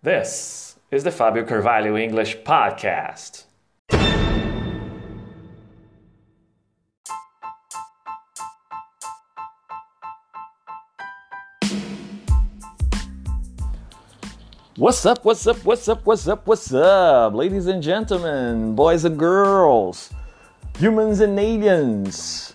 This is the Fabio Carvalho English Podcast. What's up, what's up, what's up, what's up, what's up, ladies and gentlemen, boys and girls, humans and aliens,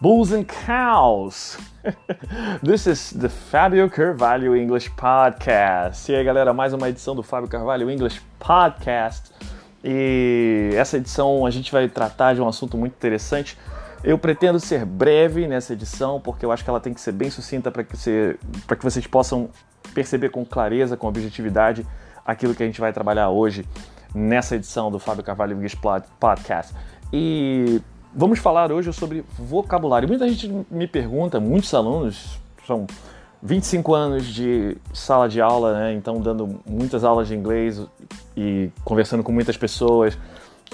bulls and cows. This is the Fábio Carvalho English Podcast. E aí, galera, mais uma edição do Fábio Carvalho English Podcast. E essa edição a gente vai tratar de um assunto muito interessante. Eu pretendo ser breve nessa edição, porque eu acho que ela tem que ser bem sucinta para que, você, que vocês possam perceber com clareza, com objetividade, aquilo que a gente vai trabalhar hoje nessa edição do Fábio Carvalho English Podcast. E vamos falar hoje sobre vocabulário. Muita gente me pergunta, muitos alunos, são 25 anos de sala de aula, né? então dando muitas aulas de inglês e conversando com muitas pessoas,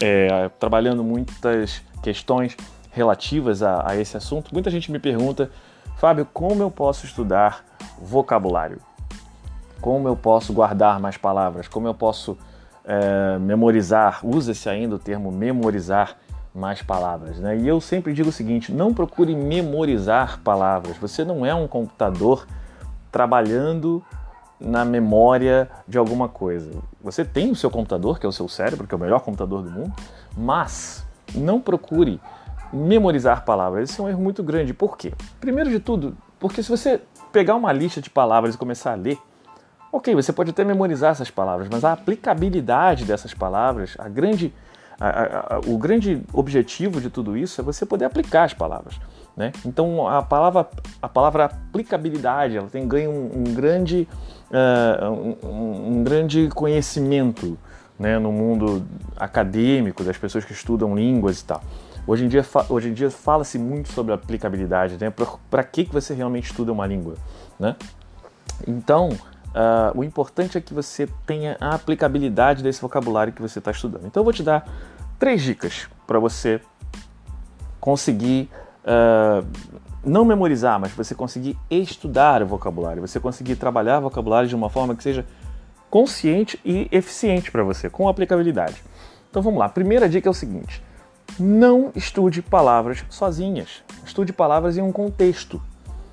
é, trabalhando muitas questões relativas a, a esse assunto. Muita gente me pergunta, Fábio, como eu posso estudar vocabulário? Como eu posso guardar mais palavras? Como eu posso é, memorizar? Usa-se ainda o termo memorizar mais palavras, né? E eu sempre digo o seguinte: não procure memorizar palavras. Você não é um computador trabalhando na memória de alguma coisa. Você tem o seu computador, que é o seu cérebro, que é o melhor computador do mundo, mas não procure memorizar palavras. Esse é um erro muito grande. Por quê? Primeiro de tudo, porque se você pegar uma lista de palavras e começar a ler, ok, você pode até memorizar essas palavras, mas a aplicabilidade dessas palavras, a grande, a, a, a, o grande objetivo de tudo isso é você poder aplicar as palavras. Né? Então a palavra, a palavra aplicabilidade ela tem ganho um, um grande, uh, um, um, grande conhecimento né, no mundo acadêmico das pessoas que estudam línguas e tal. Hoje em dia, hoje em dia fala-se muito sobre aplicabilidade, né? Para que, que você realmente estuda uma língua, né? Então, uh, o importante é que você tenha a aplicabilidade desse vocabulário que você está estudando. Então, eu vou te dar três dicas para você conseguir uh, não memorizar, mas você conseguir estudar o vocabulário, você conseguir trabalhar o vocabulário de uma forma que seja consciente e eficiente para você, com aplicabilidade. Então vamos lá. Primeira dica é o seguinte: não estude palavras sozinhas. Estude palavras em um contexto.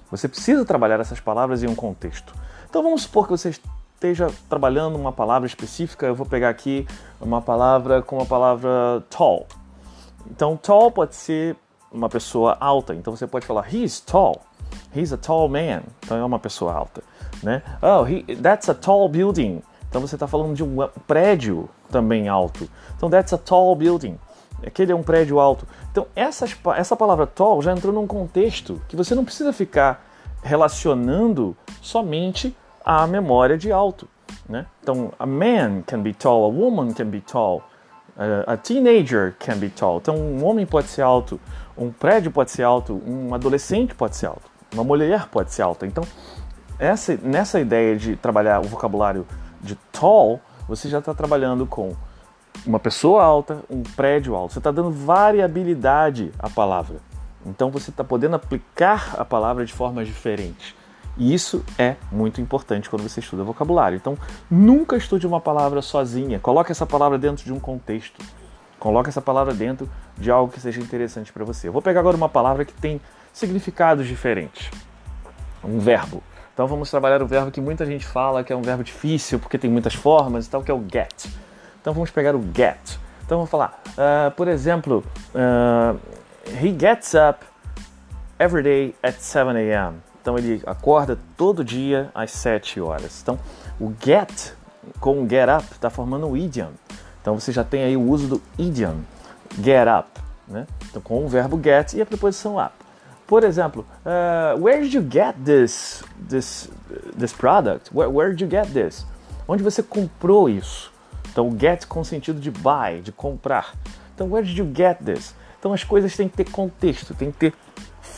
Você precisa trabalhar essas palavras em um contexto. Então vamos supor que você esteja trabalhando uma palavra específica. Eu vou pegar aqui uma palavra com a palavra tall. Então tall pode ser uma pessoa alta. Então você pode falar he's tall. He's a tall man. Então é uma pessoa alta, né? Oh, he, that's a tall building. Então você está falando de um prédio também alto. Então that's a tall building. Aquele é um prédio alto. Então, essas, essa palavra tall já entrou num contexto que você não precisa ficar relacionando somente à memória de alto. Né? Então, a man can be tall, a woman can be tall, a teenager can be tall. Então, um homem pode ser alto, um prédio pode ser alto, um adolescente pode ser alto, uma mulher pode ser alta. Então, essa, nessa ideia de trabalhar o vocabulário de tall, você já está trabalhando com uma pessoa alta, um prédio alto. Você está dando variabilidade à palavra. Então você está podendo aplicar a palavra de formas diferentes. E isso é muito importante quando você estuda vocabulário. Então, nunca estude uma palavra sozinha. Coloque essa palavra dentro de um contexto. Coloque essa palavra dentro de algo que seja interessante para você. Eu vou pegar agora uma palavra que tem significados diferentes. Um verbo. Então vamos trabalhar o verbo que muita gente fala que é um verbo difícil porque tem muitas formas e tal, que é o get. Então vamos pegar o get. Então vamos falar, uh, por exemplo, uh, he gets up every day at 7 a.m. Então ele acorda todo dia às 7 horas. Então o get com get up está formando um idiom. Então você já tem aí o uso do idiom, get up, né? Então com o verbo get e a preposição up. Por exemplo, uh, where did you get this this this product? Where, where did you get this? Onde você comprou isso? Então, get com sentido de buy, de comprar. Então, where did you get this? Então, as coisas têm que ter contexto, têm que ter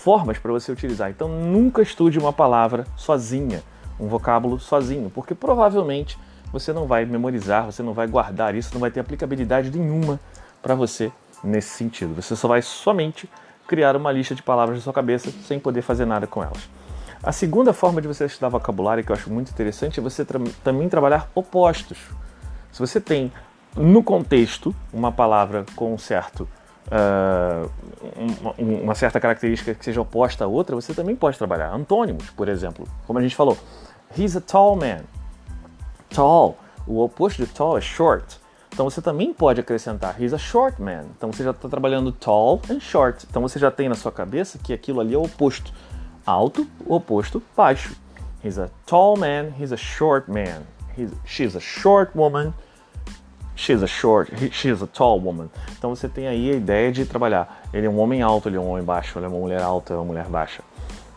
formas para você utilizar. Então, nunca estude uma palavra sozinha, um vocábulo sozinho, porque provavelmente você não vai memorizar, você não vai guardar isso, não vai ter aplicabilidade nenhuma para você nesse sentido. Você só vai somente criar uma lista de palavras na sua cabeça sem poder fazer nada com elas. A segunda forma de você estudar vocabulário, que eu acho muito interessante, é você tra também trabalhar opostos. Se você tem no contexto uma palavra com um certo uh, uma, uma, certa característica que seja oposta a outra, você também pode trabalhar. Antônimos, por exemplo, como a gente falou, he's a tall man. Tall, o oposto de tall é short. Então você também pode acrescentar he's a short man. Então você já está trabalhando tall and short. Então você já tem na sua cabeça que aquilo ali é o oposto. Alto, oposto, baixo. He's a tall man, he's a short man. He's, she's a short woman, she's a short, she's a tall woman. Então você tem aí a ideia de trabalhar. Ele é um homem alto, ele é um homem baixo, ele é uma mulher alta, é uma mulher baixa.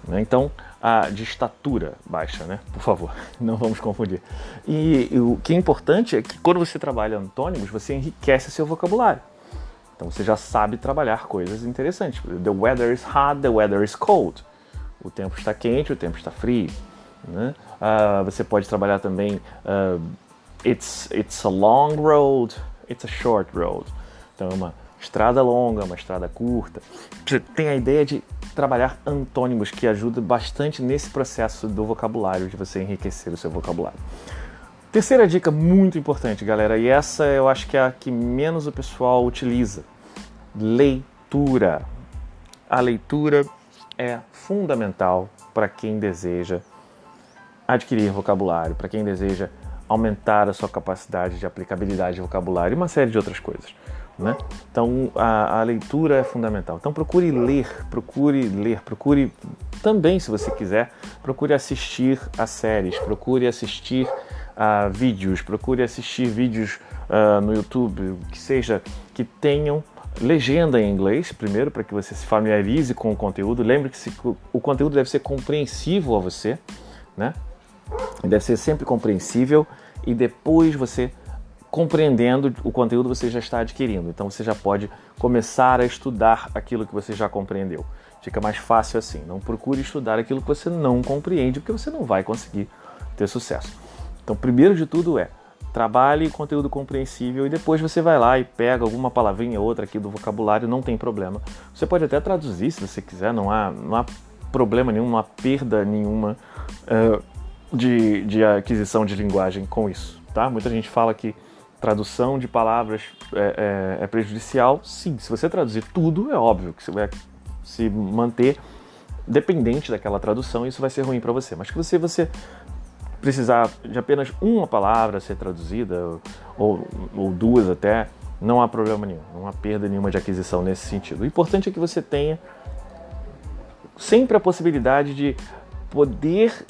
Né? Então, a, de estatura baixa, né? Por favor, não vamos confundir. E, e, o que é importante é que quando você trabalha antônimos, você enriquece seu vocabulário. Então você já sabe trabalhar coisas interessantes. The weather is hot, the weather is cold. O tempo está quente, o tempo está frio. Né? Uh, você pode trabalhar também uh, it's, it's a long road, it's a short road. Então é uma estrada longa, uma estrada curta. Você tem a ideia de trabalhar antônimos que ajuda bastante nesse processo do vocabulário, de você enriquecer o seu vocabulário. Terceira dica muito importante, galera, e essa eu acho que é a que menos o pessoal utiliza: leitura. A leitura é fundamental para quem deseja adquirir vocabulário, para quem deseja aumentar a sua capacidade de aplicabilidade de vocabulário e uma série de outras coisas. Né? Então a, a, leitura é fundamental. Então procure ler, procure ler, procure também, se você quiser, procure assistir a séries, procure assistir a vídeos, procure assistir vídeos uh, no YouTube que seja que tenham legenda em inglês, primeiro, para que você se familiarize com o conteúdo. Lembre que o conteúdo deve ser compreensível a você, né? Deve ser sempre compreensível e depois você compreendendo o conteúdo você já está adquirindo. Então você já pode começar a estudar aquilo que você já compreendeu. Fica mais fácil assim. Não procure estudar aquilo que você não compreende, porque você não vai conseguir ter sucesso. Então, primeiro de tudo é trabalhe conteúdo compreensível e depois você vai lá e pega alguma palavrinha ou outra aqui do vocabulário, não tem problema. Você pode até traduzir se você quiser, não há, não há problema nenhum, não há perda nenhuma uh, de, de aquisição de linguagem com isso. Tá? Muita gente fala que tradução de palavras é, é, é, prejudicial. Sim, se você traduzir tudo, é óbvio que você vai se manter dependente daquela tradução e isso vai ser ruim para você. Mas que você, você precisar de apenas uma palavra ser traduzida, ou, ou duas até, não há problema nenhum, não há perda nenhuma de aquisição nesse sentido. O importante é que você tenha sempre a possibilidade de poder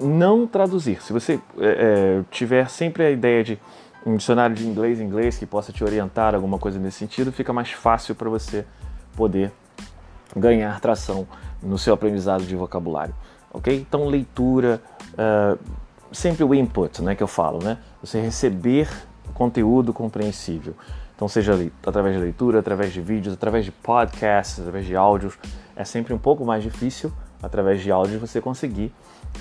não traduzir. Se você é, é tiver sempre a ideia de um dicionário de inglês em inglês que possa te orientar alguma coisa nesse sentido, fica mais fácil para você poder ganhar tração no seu aprendizado de vocabulário, ok? Então leitura, uh, sempre o input, né, que eu falo, né? Você receber conteúdo compreensível. Então seja através de leitura, através de vídeos, através de podcasts, através de áudios, é sempre um pouco mais difícil através de áudios você conseguir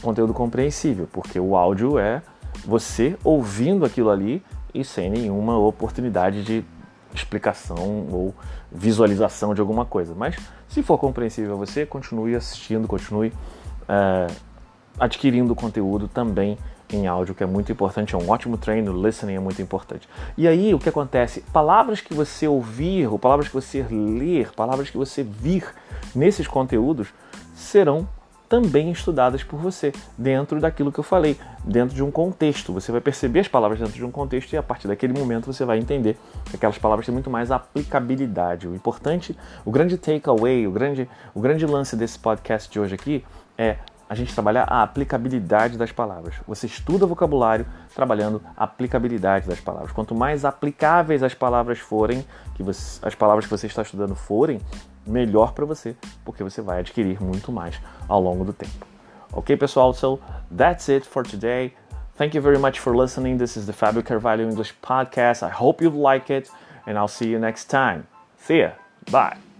conteúdo compreensível, porque o áudio é você ouvindo aquilo ali e sem nenhuma oportunidade de explicação ou visualização de alguma coisa. Mas se for compreensível a você, continue assistindo, continue é, adquirindo conteúdo também em áudio, que é muito importante, é um ótimo treino, listening é muito importante. E aí o que acontece? Palavras que você ouvir, ou palavras que você ler, palavras que você vir nesses conteúdos serão também estudadas por você, dentro daquilo que eu falei, dentro de um contexto. Você vai perceber as palavras dentro de um contexto e a partir daquele momento você vai entender que aquelas palavras têm muito mais aplicabilidade. O importante, o grande takeaway, o grande, o grande lance desse podcast de hoje aqui é a gente trabalhar a aplicabilidade das palavras. Você estuda vocabulário trabalhando a aplicabilidade das palavras. Quanto mais aplicáveis as palavras forem, que você, as palavras que você está estudando forem, melhor para você, porque você vai adquirir muito mais ao longo do tempo. Ok, pessoal? So that's it for today. Thank you very much for listening. This is the Fabio Carvalho English podcast. I hope you like it, and I'll see you next time. See ya. Bye.